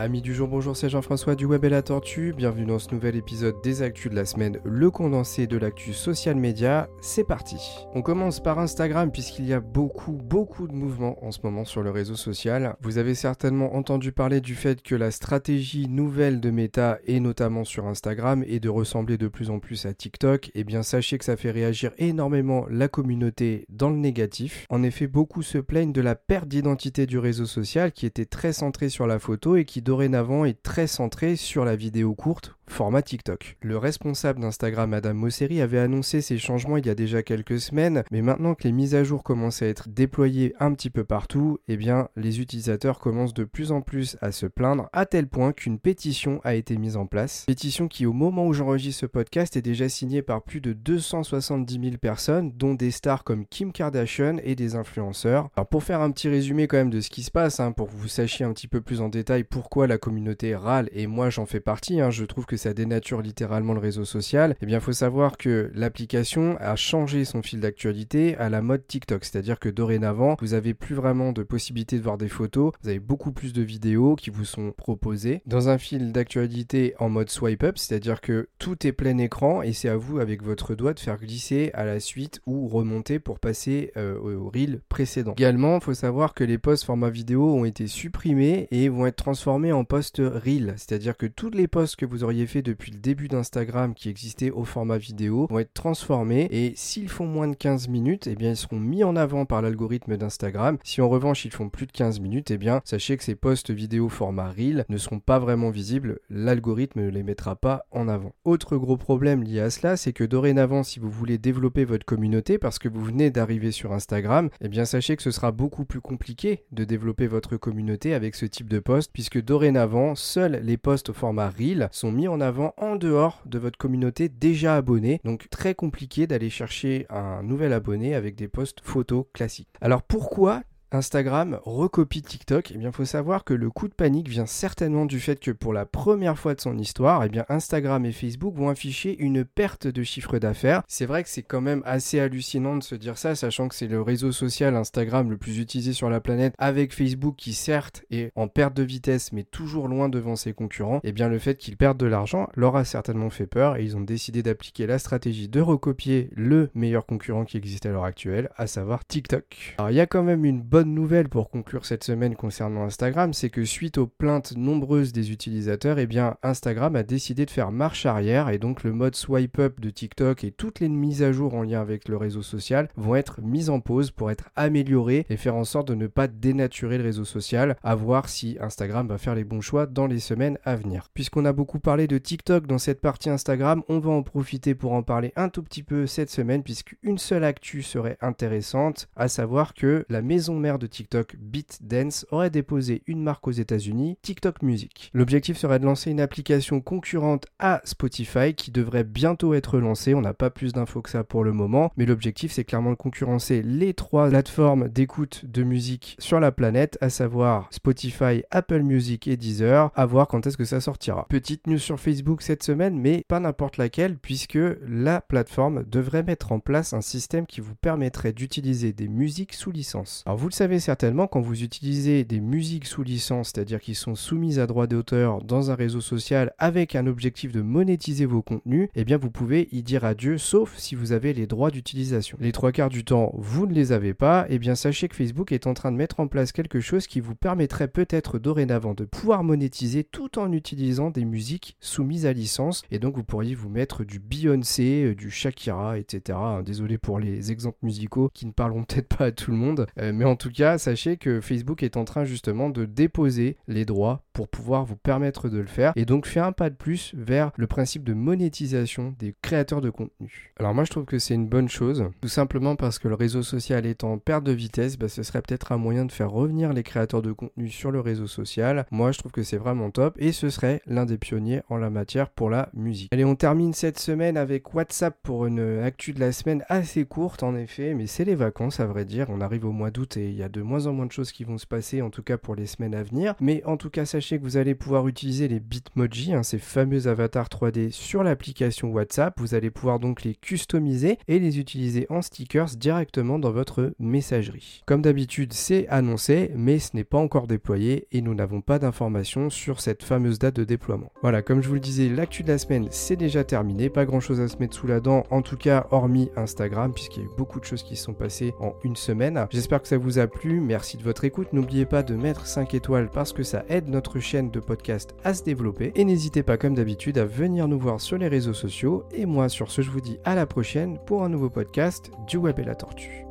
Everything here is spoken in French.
Amis du jour, bonjour, c'est Jean-François du Web et la Tortue. Bienvenue dans ce nouvel épisode des Actus de la semaine, le condensé de l'actu social média. C'est parti. On commence par Instagram puisqu'il y a beaucoup, beaucoup de mouvements en ce moment sur le réseau social. Vous avez certainement entendu parler du fait que la stratégie nouvelle de Meta, et notamment sur Instagram, est de ressembler de plus en plus à TikTok. Eh bien, sachez que ça fait réagir énormément la communauté dans le négatif. En effet, beaucoup se plaignent de la perte d'identité du réseau social qui était très centré sur la photo et qui dorénavant est très centré sur la vidéo courte format TikTok. Le responsable d'Instagram, Adam Mosseri, avait annoncé ces changements il y a déjà quelques semaines, mais maintenant que les mises à jour commencent à être déployées un petit peu partout, eh bien, les utilisateurs commencent de plus en plus à se plaindre, à tel point qu'une pétition a été mise en place. Pétition qui, au moment où j'enregistre ce podcast, est déjà signée par plus de 270 000 personnes, dont des stars comme Kim Kardashian et des influenceurs. Alors, pour faire un petit résumé quand même de ce qui se passe, hein, pour que vous sachiez un petit peu plus en détail pourquoi la communauté râle, et moi j'en fais partie, hein, je trouve que ça dénature littéralement le réseau social, eh bien, faut savoir que l'application a changé son fil d'actualité à la mode TikTok. C'est-à-dire que dorénavant, vous avez plus vraiment de possibilité de voir des photos, vous avez beaucoup plus de vidéos qui vous sont proposées dans un fil d'actualité en mode swipe up, c'est-à-dire que tout est plein écran et c'est à vous avec votre doigt de faire glisser à la suite ou remonter pour passer euh, au reel précédent. Également, il faut savoir que les posts format vidéo ont été supprimés et vont être transformés en posts reel, c'est-à-dire que tous les posts que vous auriez fait depuis le début d'Instagram qui existait au format vidéo vont être transformés et s'ils font moins de 15 minutes, eh bien ils seront mis en avant par l'algorithme d'Instagram. Si en revanche ils font plus de 15 minutes, eh bien sachez que ces posts vidéo format Reel ne seront pas vraiment visibles, l'algorithme ne les mettra pas en avant. Autre gros problème lié à cela, c'est que dorénavant si vous voulez développer votre communauté parce que vous venez d'arriver sur Instagram, eh bien sachez que ce sera beaucoup plus compliqué de développer votre communauté avec ce type de post puisque dorénavant seuls les posts au format Reel sont mis en avant avant en dehors de votre communauté déjà abonnée. Donc très compliqué d'aller chercher un nouvel abonné avec des posts photos classiques. Alors pourquoi Instagram recopie TikTok, eh bien, faut savoir que le coup de panique vient certainement du fait que pour la première fois de son histoire, eh bien, Instagram et Facebook vont afficher une perte de chiffre d'affaires. C'est vrai que c'est quand même assez hallucinant de se dire ça, sachant que c'est le réseau social Instagram le plus utilisé sur la planète, avec Facebook qui certes est en perte de vitesse, mais toujours loin devant ses concurrents. Eh bien, le fait qu'ils perdent de l'argent leur a certainement fait peur et ils ont décidé d'appliquer la stratégie de recopier le meilleur concurrent qui existe à l'heure actuelle, à savoir TikTok. Alors, il y a quand même une bonne bonne nouvelle pour conclure cette semaine concernant Instagram, c'est que suite aux plaintes nombreuses des utilisateurs, eh bien Instagram a décidé de faire marche arrière et donc le mode swipe up de TikTok et toutes les mises à jour en lien avec le réseau social vont être mises en pause pour être améliorées et faire en sorte de ne pas dénaturer le réseau social, à voir si Instagram va faire les bons choix dans les semaines à venir. Puisqu'on a beaucoup parlé de TikTok dans cette partie Instagram, on va en profiter pour en parler un tout petit peu cette semaine puisqu'une seule actu serait intéressante, à savoir que la maison mère de TikTok, BitDance, aurait déposé une marque aux États-Unis, TikTok Music. L'objectif serait de lancer une application concurrente à Spotify qui devrait bientôt être lancée. On n'a pas plus d'infos que ça pour le moment, mais l'objectif c'est clairement de concurrencer les trois plateformes d'écoute de musique sur la planète, à savoir Spotify, Apple Music et Deezer. À voir quand est-ce que ça sortira. Petite news sur Facebook cette semaine, mais pas n'importe laquelle, puisque la plateforme devrait mettre en place un système qui vous permettrait d'utiliser des musiques sous licence. Alors vous le savez certainement, quand vous utilisez des musiques sous licence, c'est-à-dire qui sont soumises à droit d'auteur dans un réseau social avec un objectif de monétiser vos contenus, eh bien vous pouvez y dire adieu, sauf si vous avez les droits d'utilisation. Les trois quarts du temps, vous ne les avez pas, eh bien sachez que Facebook est en train de mettre en place quelque chose qui vous permettrait peut-être dorénavant de pouvoir monétiser tout en utilisant des musiques soumises à licence. Et donc vous pourriez vous mettre du Beyoncé, euh, du Shakira, etc. Désolé pour les exemples musicaux qui ne parleront peut-être pas à tout le monde, euh, mais en tout cas, sachez que Facebook est en train justement de déposer les droits pour pouvoir vous permettre de le faire et donc faire un pas de plus vers le principe de monétisation des créateurs de contenu. Alors moi je trouve que c'est une bonne chose, tout simplement parce que le réseau social est en perte de vitesse, bah, ce serait peut-être un moyen de faire revenir les créateurs de contenu sur le réseau social. Moi je trouve que c'est vraiment top et ce serait l'un des pionniers en la matière pour la musique. Allez, on termine cette semaine avec WhatsApp pour une actu de la semaine assez courte en effet, mais c'est les vacances à vrai dire. On arrive au mois d'août et y a de moins en moins de choses qui vont se passer, en tout cas pour les semaines à venir. Mais en tout cas, sachez que vous allez pouvoir utiliser les Bitmoji, hein, ces fameux avatars 3D sur l'application WhatsApp. Vous allez pouvoir donc les customiser et les utiliser en stickers directement dans votre messagerie. Comme d'habitude, c'est annoncé, mais ce n'est pas encore déployé et nous n'avons pas d'informations sur cette fameuse date de déploiement. Voilà, comme je vous le disais, l'actu de la semaine, c'est déjà terminé. Pas grand chose à se mettre sous la dent, en tout cas, hormis Instagram, puisqu'il y a eu beaucoup de choses qui se sont passées en une semaine. J'espère que ça vous Merci de votre écoute. N'oubliez pas de mettre 5 étoiles parce que ça aide notre chaîne de podcast à se développer. Et n'hésitez pas, comme d'habitude, à venir nous voir sur les réseaux sociaux. Et moi, sur ce, je vous dis à la prochaine pour un nouveau podcast du Web et la Tortue.